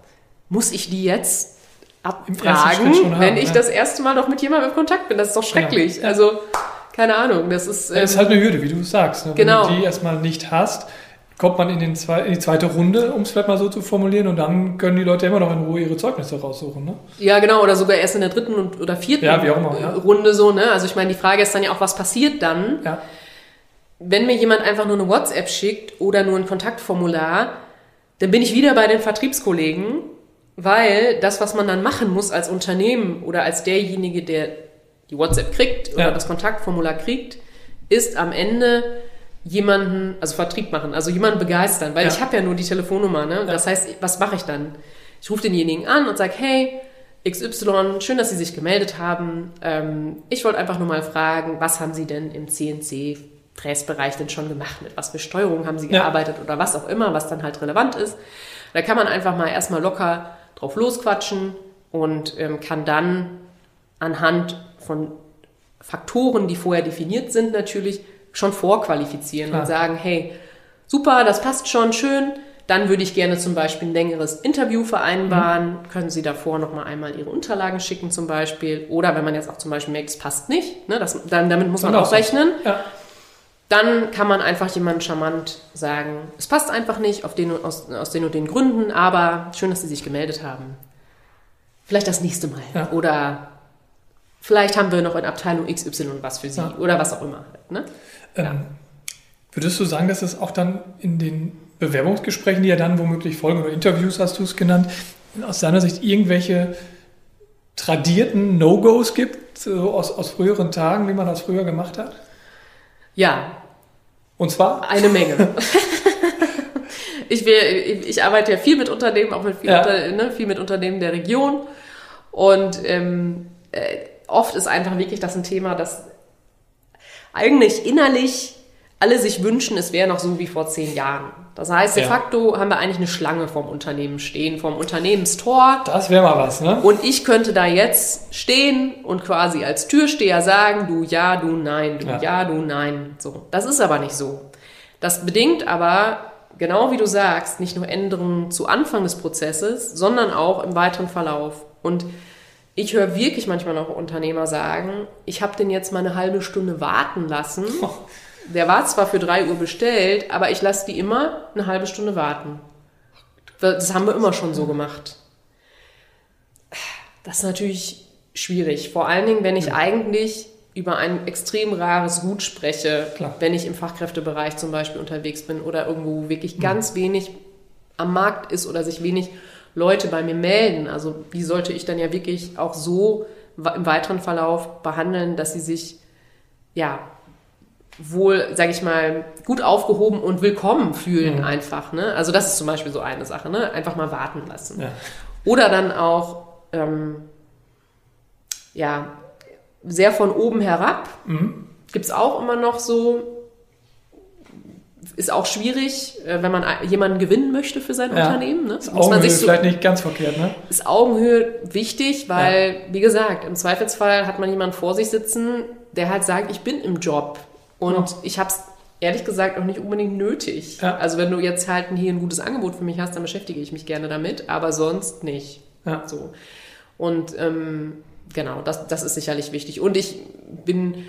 muss ich die jetzt abfragen, wenn ich ja. das erste Mal noch mit jemandem in Kontakt bin? Das ist doch schrecklich. Ja. Also, keine Ahnung, das ist. Ähm, das ist halt eine Hürde, wie du sagst. Ne? Genau. Wenn du die erstmal nicht hast, kommt man in, den zwei, in die zweite Runde, um es vielleicht mal so zu formulieren, und dann können die Leute immer noch in Ruhe ihre Zeugnisse raussuchen. Ne? Ja, genau, oder sogar erst in der dritten und, oder vierten ja, immer, ja. Runde so. Ne? Also ich meine, die Frage ist dann ja auch, was passiert dann, ja. Wenn mir jemand einfach nur eine WhatsApp schickt oder nur ein Kontaktformular, dann bin ich wieder bei den Vertriebskollegen, weil das, was man dann machen muss als Unternehmen oder als derjenige, der die WhatsApp kriegt oder ja. das Kontaktformular kriegt, ist am Ende jemanden, also Vertrieb machen, also jemanden begeistern, weil ja. ich habe ja nur die Telefonnummer, ne? Ja. Das heißt, was mache ich dann? Ich rufe denjenigen an und sage, hey, XY, schön, dass Sie sich gemeldet haben. Ähm, ich wollte einfach nur mal fragen, was haben Sie denn im CNC Fräsbereich denn schon gemacht? Mit was für Steuerung haben Sie gearbeitet ja. oder was auch immer, was dann halt relevant ist. Da kann man einfach mal erstmal locker drauf losquatschen und ähm, kann dann anhand von Faktoren, die vorher definiert sind, natürlich schon vorqualifizieren Klar. und sagen, hey, super, das passt schon, schön. Dann würde ich gerne zum Beispiel ein längeres Interview vereinbaren. Mhm. Können Sie davor noch mal einmal Ihre Unterlagen schicken zum Beispiel. Oder wenn man jetzt auch zum Beispiel merkt, es passt nicht, ne, das, dann, damit muss man auch rechnen. Ja. Dann kann man einfach jemandem charmant sagen, es passt einfach nicht auf den, aus, aus den und den Gründen, aber schön, dass Sie sich gemeldet haben. Vielleicht das nächste Mal. Ja. Oder vielleicht haben wir noch in Abteilung XY was für Sie. Ja. Oder was auch immer. Ne? Ähm, würdest du sagen, dass es auch dann in den Bewerbungsgesprächen, die ja dann womöglich folgen, oder Interviews hast du es genannt, aus deiner Sicht irgendwelche tradierten No-Gos gibt, so aus, aus früheren Tagen, wie man das früher gemacht hat? Ja, Und zwar? Eine Menge. ich, will, ich arbeite ja viel mit Unternehmen, auch mit viel, Ja. unter, ne, viel mit Unternehmen der Region. Und ähm, äh, oft ist einfach wirklich das ein Thema, das eigentlich innerlich alle sich wünschen, es wäre noch so wie vor zehn Jahren. Das heißt, de Ja. facto haben wir eigentlich eine Schlange vom Unternehmen stehen, vom Unternehmenstor. Das wäre mal was, ne? Und ich könnte da jetzt stehen und quasi als Türsteher sagen, du ja, du nein, du Ja. ja, du nein. So. Das ist aber nicht so. Das bedingt aber, genau wie du sagst, nicht nur Änderungen zu Anfang des Prozesses, sondern auch im weiteren Verlauf. Und ich höre wirklich manchmal noch Unternehmer sagen, ich habe den jetzt mal eine halbe Stunde warten lassen. Der war zwar für drei Uhr bestellt, aber ich lasse die immer eine halbe Stunde warten. Das haben wir immer schon so gemacht. Das ist natürlich schwierig. Vor allen Dingen, wenn ich eigentlich über ein extrem rares Gut spreche, Klar. wenn ich im Fachkräftebereich zum Beispiel unterwegs bin oder irgendwo wirklich ganz wenig am Markt ist oder sich wenig Leute bei mir melden. Also die sollte ich dann ja wirklich auch so im weiteren Verlauf behandeln, dass sie sich ja wohl, sage ich mal, gut aufgehoben und willkommen fühlen einfach. Ne? Also das ist zum Beispiel so eine Sache, ne? einfach mal warten lassen. Ja. Oder dann auch, ähm, ja, sehr von oben herab. Gibt's auch immer noch so. Ist auch schwierig, äh, wenn man jemanden gewinnen möchte für sein Ja. Unternehmen. Ne? Ist Augenhöhe so, vielleicht nicht ganz verkehrt, ne? ist Augenhöhe wichtig, weil, wie gesagt, im Zweifelsfall hat man jemanden vor sich sitzen, der halt sagt, ich bin im Job. Und Ja. ich habe es ehrlich gesagt auch nicht unbedingt nötig. Ja. Also wenn du jetzt halt hier ein gutes Angebot für mich hast, dann beschäftige ich mich gerne damit, aber sonst nicht. Ja. So. Und ähm, genau, das, das ist sicherlich wichtig. Und ich bin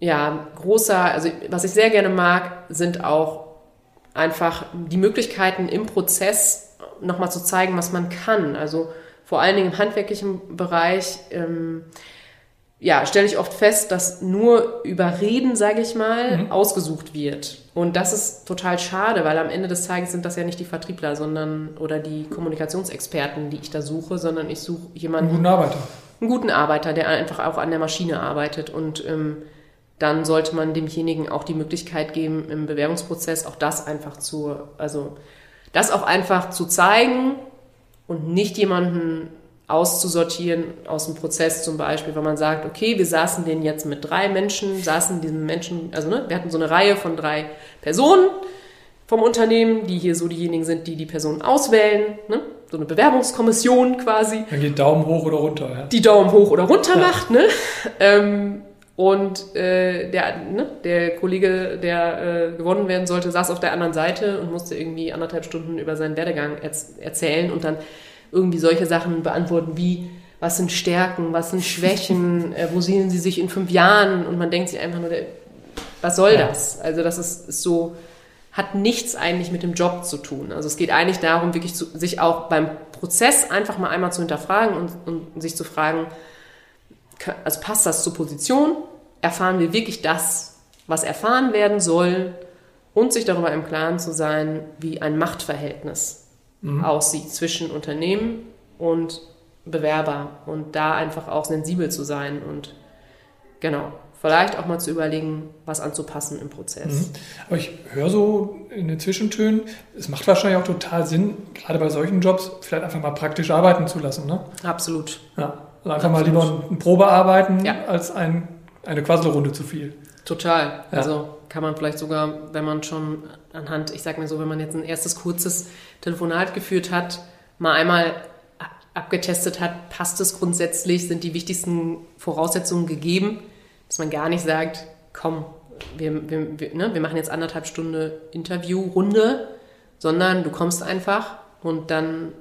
ja großer, also was ich sehr gerne mag, sind auch einfach die Möglichkeiten im Prozess nochmal zu zeigen, was man kann. Also vor allen Dingen im handwerklichen Bereich, ähm, ja, stelle ich oft fest, dass nur über Reden, sage ich mal, ausgesucht wird. Und das ist total schade, weil am Ende des Tages sind das ja nicht die Vertriebler, sondern oder die Kommunikationsexperten, die ich da suche, sondern ich suche Einen jemanden, guten Arbeiter. einen guten Arbeiter, der einfach auch an der Maschine arbeitet. Und ähm, dann sollte man demjenigen auch die Möglichkeit geben, im Bewerbungsprozess auch das einfach zu, also das auch einfach zu zeigen und nicht jemanden auszusortieren aus dem Prozess zum Beispiel, wenn man sagt, okay, wir saßen den jetzt mit drei Menschen, saßen diesen Menschen, also ne, wir hatten so eine Reihe von drei Personen vom Unternehmen, die hier so diejenigen sind, die die Personen auswählen, ne? so eine Bewerbungskommission quasi Dann geht Daumen hoch oder runter, ja. die Daumen hoch oder runter Ja. macht, ne? Ähm, und äh, der, ne, der Kollege, der äh, gewonnen werden sollte, saß auf der anderen Seite und musste irgendwie anderthalb Stunden über seinen Werdegang erz erzählen und dann irgendwie solche Sachen beantworten wie, was sind Stärken, was sind Schwächen, äh, wo sehen sie sich in fünf Jahren? Und man denkt sich einfach nur, was soll Ja. das? Also das ist, ist so, hat nichts eigentlich mit dem Job zu tun. Also es geht eigentlich darum, wirklich zu, sich auch beim Prozess einfach mal einmal zu hinterfragen und, und sich zu fragen, also passt das zur Position? Erfahren wir wirklich das, was erfahren werden soll? Und sich darüber im Klaren zu sein, wie ein Machtverhältnis aussieht zwischen Unternehmen und Bewerber. Und da einfach auch sensibel zu sein und genau, vielleicht auch mal zu überlegen, was anzupassen im Prozess. Aber ich höre so in den Zwischentönen, es macht wahrscheinlich auch total Sinn, gerade bei solchen Jobs, vielleicht einfach mal praktisch arbeiten zu lassen. Ne? Absolut. Ja. Also einfach mal Absolut. lieber ein Probearbeiten Ja. als ein, eine Quasselrunde zu viel. Total. Ja. Also kann man vielleicht sogar, wenn man schon anhand, ich sag mir so, wenn man jetzt ein erstes kurzes Telefonat geführt hat, mal einmal abgetestet hat, passt es grundsätzlich, sind die wichtigsten Voraussetzungen gegeben, dass man gar nicht sagt, komm, wir, wir, wir, ne, wir machen jetzt anderthalb Stunden Interviewrunde, sondern du kommst einfach und dann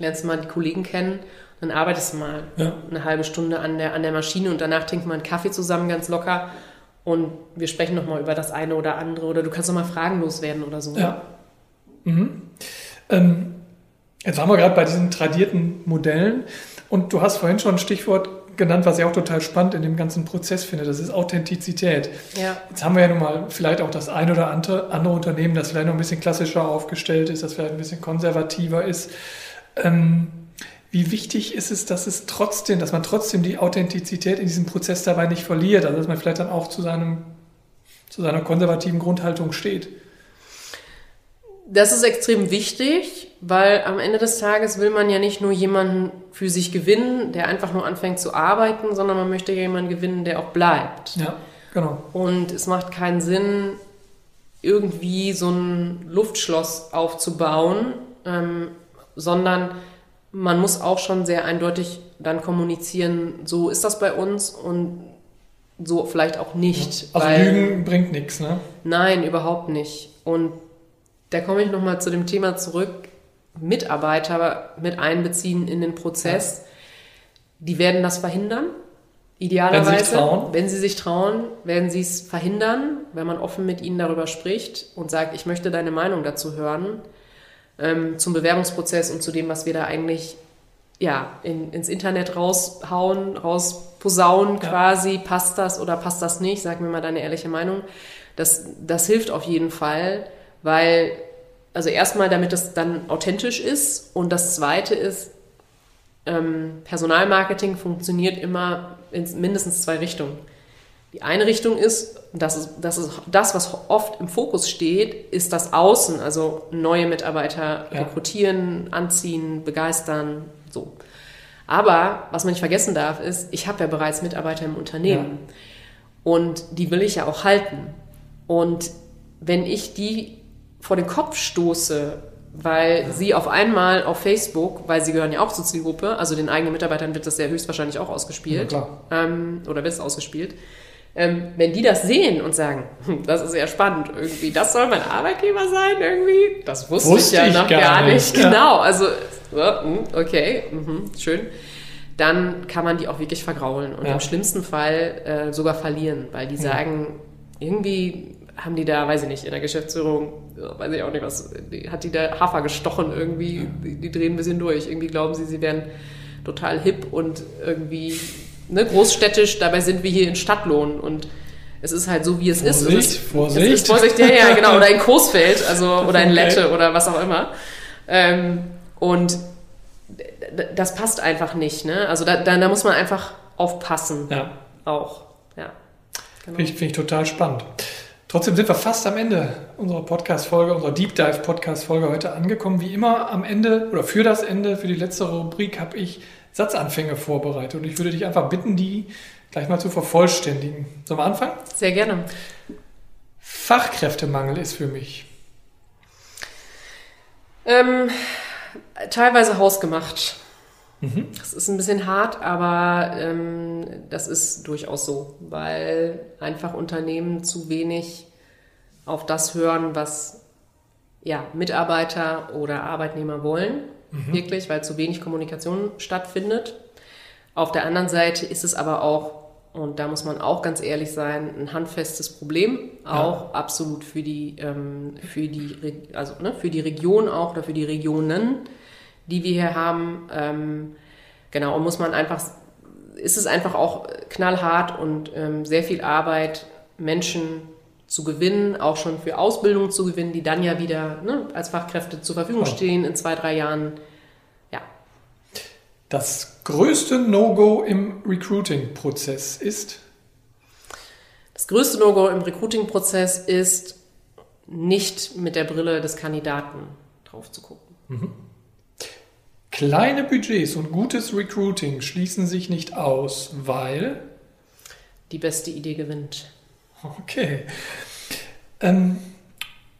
lernst du mal die Kollegen kennen, dann arbeitest du mal Ja. eine halbe Stunde an der, an der Maschine und danach trinken wir einen Kaffee zusammen ganz locker und wir sprechen nochmal über das eine oder andere oder du kannst nochmal Fragen loswerden oder so. Ja. Mhm. Ähm, jetzt waren wir gerade bei diesen tradierten Modellen und du hast vorhin schon ein Stichwort genannt, was ich auch total spannend in dem ganzen Prozess finde. Das ist Authentizität. Ja. Jetzt haben wir ja nun mal vielleicht auch das ein oder andere, andere Unternehmen, das vielleicht noch ein bisschen klassischer aufgestellt ist, das vielleicht ein bisschen konservativer ist. Ähm, wie wichtig ist es, dass es trotzdem, dass man trotzdem die Authentizität in diesem Prozess dabei nicht verliert? Also dass man vielleicht dann auch zu seinem zu seiner konservativen Grundhaltung steht. Das ist extrem wichtig, weil am Ende des Tages will man ja nicht nur jemanden für sich gewinnen, der einfach nur anfängt zu arbeiten, sondern man möchte jemanden gewinnen, der auch bleibt. Ja, genau. Und es macht keinen Sinn, irgendwie so ein Luftschloss aufzubauen, ähm, sondern man muss auch schon sehr eindeutig dann kommunizieren, so ist das bei uns und so vielleicht auch nicht. Also weil, Lügen bringt nichts, ne? Nein, überhaupt nicht. Und da komme ich nochmal zu dem Thema zurück, Mitarbeiter mit einbeziehen in den Prozess. Ja. Die werden das verhindern. Idealerweise, wenn sie, trauen. wenn sie sich trauen, werden sie es verhindern, wenn man offen mit ihnen darüber spricht und sagt, ich möchte deine Meinung dazu hören, ähm, zum Bewerbungsprozess und zu dem, was wir da eigentlich ja, in, ins Internet raushauen, rausposaunen ja. quasi, passt das oder passt das nicht, sag mir mal deine ehrliche Meinung. Das, das hilft auf jeden Fall, weil, also erstmal, damit es dann authentisch ist und das zweite ist, ähm, Personalmarketing funktioniert immer in mindestens zwei Richtungen. Die eine Richtung ist, das ist, das ist das, was oft im Fokus steht, ist das Außen, also neue Mitarbeiter ja. rekrutieren, anziehen, begeistern, so. Aber was man nicht vergessen darf, ist, ich habe ja bereits Mitarbeiter im Unternehmen ja. und die will ich ja auch halten. Und wenn ich die vor den Kopf stoße weil sie auf einmal auf Facebook, weil sie gehören ja auch zur Zielgruppe, also den eigenen Mitarbeitern wird das ja höchstwahrscheinlich auch ausgespielt. Ja, ähm, oder wird es ausgespielt. Ähm, wenn die das sehen und sagen, hm, das ist ja spannend, irgendwie, das soll mein Arbeitgeber sein, irgendwie, das wusste, wusste ich ja noch gar, gar nicht. nicht. Ja. Genau, also, hm, okay, mh, schön. Dann kann man die auch wirklich vergraulen und ja. im schlimmsten Fall äh, sogar verlieren, weil die sagen, irgendwie haben die da, weiß ich nicht, in der Geschäftsführung, weiß ich auch nicht was, hat die da Hafer gestochen irgendwie, die, die drehen ein bisschen durch. Irgendwie glauben sie, sie wären total hip und irgendwie ne, großstädtisch, dabei sind wir hier in Stadtlohn und es ist halt so, wie es Vorsicht, ist. Vorsicht. Ist Vorsicht, ja, ja, genau. Oder in Coesfeld, also, oder in Lette oder was auch immer. Ähm, und das passt einfach nicht, ne? Also da, da, da muss man einfach aufpassen. Ja. Auch, ja. Genau. Finde ich, find ich total spannend. Trotzdem sind wir fast am Ende unserer Podcast-Folge, unserer Deep Dive Podcast-Folge heute angekommen. Wie immer am Ende oder für das Ende, für die letzte Rubrik habe ich Satzanfänge vorbereitet und ich würde dich einfach bitten, die gleich mal zu vervollständigen. Sollen wir anfangen? Sehr gerne. Fachkräftemangel ist für mich. Ähm, teilweise hausgemacht. Mhm. Das ist ein bisschen hart, aber ähm, das ist durchaus so, weil einfach Unternehmen zu wenig auf das hören, was ja, Mitarbeiter oder Arbeitnehmer wollen, mhm. wirklich, weil zu wenig Kommunikation stattfindet. Auf der anderen Seite ist es aber auch, und da muss man auch ganz ehrlich sein, ein handfestes Problem, auch ja. absolut für die, ähm, für die, also ne, für die Region auch oder für die Regionen die wir hier haben. Ähm, genau, und muss man einfach, ist es einfach auch knallhart und ähm, sehr viel Arbeit, Menschen zu gewinnen, auch schon für Ausbildung zu gewinnen, die dann ja wieder ne, als Fachkräfte zur Verfügung stehen in zwei, drei Jahren. Ja. Das größte No-Go im Recruiting-Prozess ist? Das größte No-Go im Recruiting-Prozess ist, nicht mit der Brille des Kandidaten drauf zu gucken. Mhm. Kleine Budgets und gutes Recruiting schließen sich nicht aus, weil die beste Idee gewinnt. Okay. Ähm,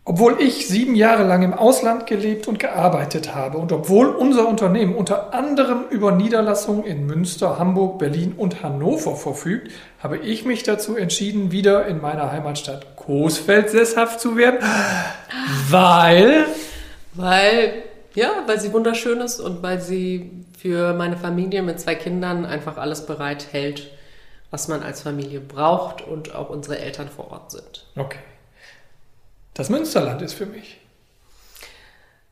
obwohl ich sieben Jahre lang im Ausland gelebt und gearbeitet habe und obwohl unser Unternehmen unter anderem über Niederlassungen in Münster, Hamburg, Berlin und Hannover verfügt, habe ich mich dazu entschieden, wieder in meiner Heimatstadt Coesfeld sesshaft zu werden, weil... Weil ja, weil sie wunderschön ist und weil sie für meine Familie mit zwei Kindern einfach alles bereit hält, was man als Familie braucht und auch unsere Eltern vor Ort sind. Okay. Das Münsterland ist für mich.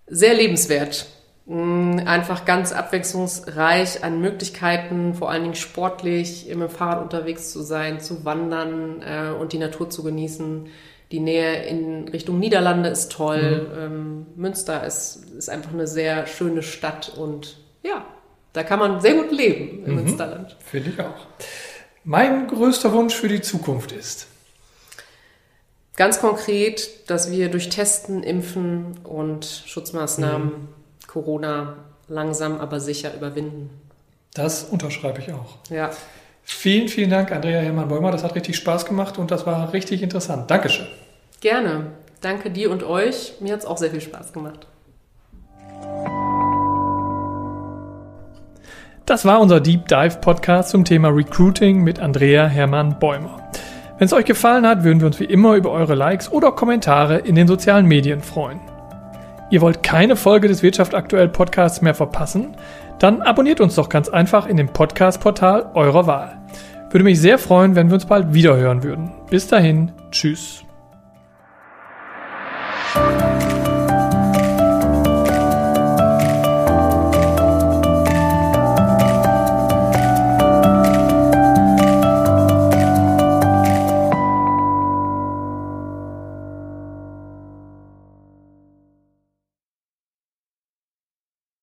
Sehr lebenswert. Mm, einfach ganz abwechslungsreich an Möglichkeiten, vor allen Dingen sportlich, im Fahrrad unterwegs zu sein, zu wandern äh, und die Natur zu genießen. Die Nähe in Richtung Niederlande ist toll. Mhm. Ähm, Münster ist, ist einfach eine sehr schöne Stadt und ja, da kann man sehr gut leben im mhm. Münsterland. Finde ich auch. Mein größter Wunsch für die Zukunft ist? ganz konkret, dass wir durch Testen, Impfen und Schutzmaßnahmen mhm. Corona langsam aber sicher überwinden. Das unterschreibe ich auch. Ja. Vielen, vielen Dank, Andrea Hermann-Bäumer. Das hat richtig Spaß gemacht und das war richtig interessant. Dankeschön. Gerne. Danke dir und euch. Mir hat es auch sehr viel Spaß gemacht. Das war unser Deep Dive Podcast zum Thema Recruiting mit Andrea Hermann-Bäumer. Wenn es euch gefallen hat, würden wir uns wie immer über eure Likes oder Kommentare in den sozialen Medien freuen. Ihr wollt keine Folge des Wirtschaft aktuell Podcasts mehr verpassen? Dann abonniert uns doch ganz einfach in dem Podcast-Portal eurer Wahl. Würde mich sehr freuen, wenn wir uns bald wieder hören würden. Bis dahin, tschüss.